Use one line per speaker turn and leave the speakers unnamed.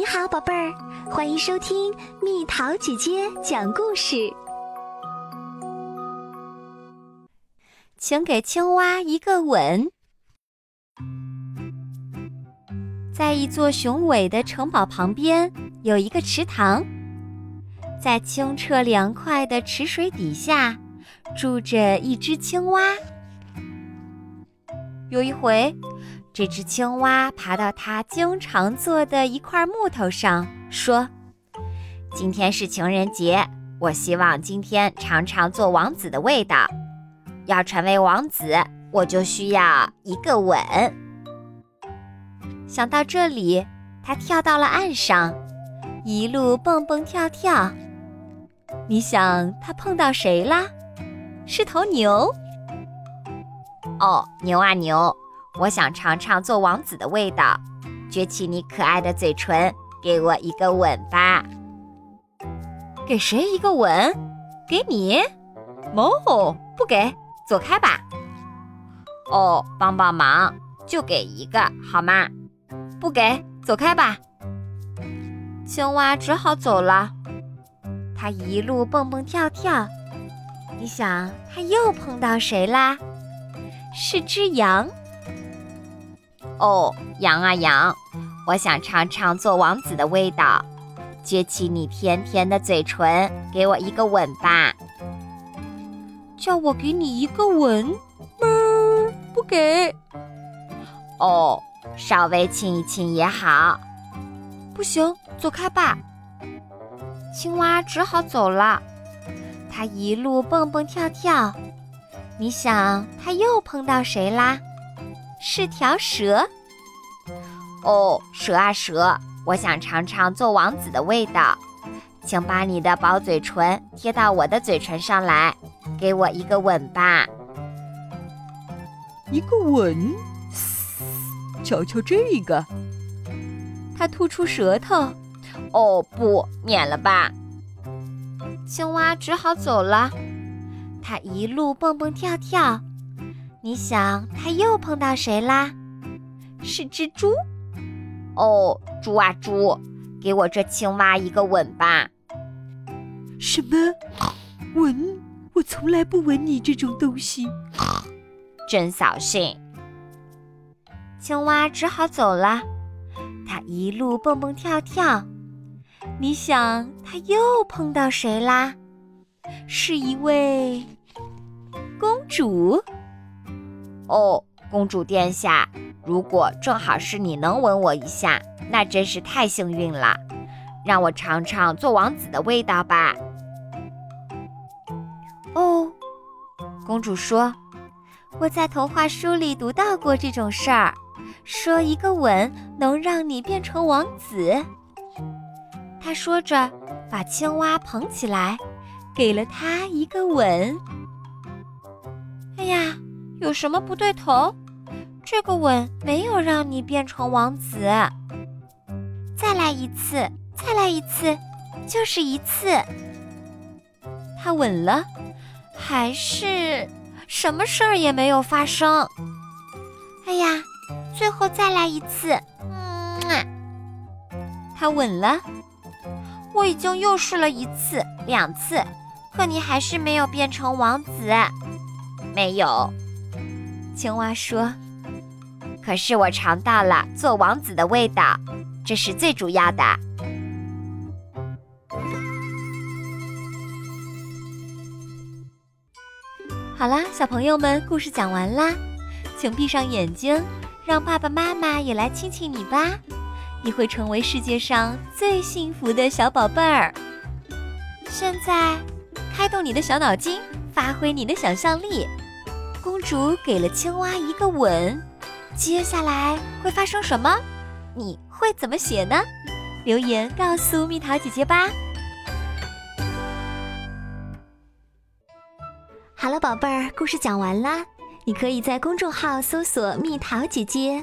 你好，宝贝儿，欢迎收听蜜桃姐姐讲故事。
请给青蛙一个吻。在一座雄伟的城堡旁边，有一个池塘，在清澈凉快的池水底下，住着一只青蛙。有一回，这只青蛙爬到它经常坐的一块木头上，说：“今天是情人节，我希望今天尝尝做王子的味道。要成为王子，我就需要一个吻。”想到这里，它跳到了岸上，一路蹦蹦跳跳。你想它碰到谁啦？是头牛。哦，牛啊牛！我想尝尝做王子的味道，撅起你可爱的嘴唇，给我一个吻吧。给谁一个吻？给你？哦，不给，走开吧。哦，帮帮忙，就给一个好吗？不给，走开吧。青蛙只好走了。它一路蹦蹦跳跳，你想它又碰到谁啦？是只羊。哦，羊啊羊，我想尝尝做王子的味道，撅起你甜甜的嘴唇，给我一个吻吧。叫我给你一个吻？哞，不给。哦，稍微亲一亲也好。不行，走开吧。青蛙只好走了。它一路蹦蹦跳跳。你想，他又碰到谁啦？是条蛇。哦，蛇啊蛇，我想尝尝做王子的味道，请把你的薄嘴唇贴到我的嘴唇上来，给我一个吻吧。
一个吻？瞧瞧这个，
他吐出舌头。哦不，免了吧。青蛙只好走了。它一路蹦蹦跳跳，你想它又碰到谁啦？是只猪。哦，猪啊猪，给我这青蛙一个吻吧。
什么吻？我从来不吻你这种东西。
真扫兴。青蛙只好走了。它一路蹦蹦跳跳，你想它又碰到谁啦？是一位公主。哦，公主殿下，如果正好是你能吻我一下，那真是太幸运了。让我尝尝做王子的味道吧。哦，公主说：“我在童话书里读到过这种事儿，说一个吻能让你变成王子。”她说着，把青蛙捧起来。给了他一个吻。哎呀，有什么不对头？这个吻没有让你变成王子。再来一次，再来一次，就是一次。他吻了，还是什么事儿也没有发生。哎呀，最后再来一次。嗯，他吻了。我已经又试了一次、两次。可你还是没有变成王子，没有。青蛙说：“可是我尝到了做王子的味道，这是最主要的。”好啦，小朋友们，故事讲完啦，请闭上眼睛，让爸爸妈妈也来亲亲你吧，你会成为世界上最幸福的小宝贝儿。现在。开动你的小脑筋，发挥你的想象力。公主给了青蛙一个吻，接下来会发生什么？你会怎么写呢？留言告诉蜜桃姐姐吧。
好了，宝贝儿，故事讲完啦。你可以在公众号搜索“蜜桃姐姐”，